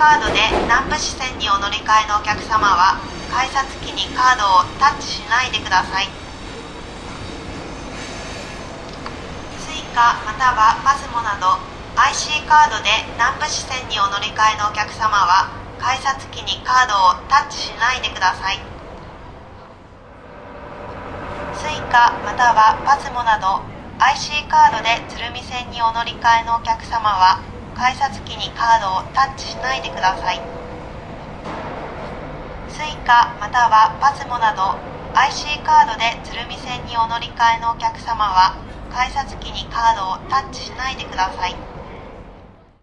カードで南武支線にお乗り換えのお客様は改札機にカードをタッチしないでください。Suica または PASMO など IC カードで南武支線にお乗り換えのお客様は改札機にカードをタッチしないでください。Suica または PASMO など IC カードで鶴見線にお乗り換えのお客様は改札機にカードをタッチしないでください。Suica または PASMO など IC カードで鶴見線にお乗り換えのお客様は改札機にカードをタッチしないでください。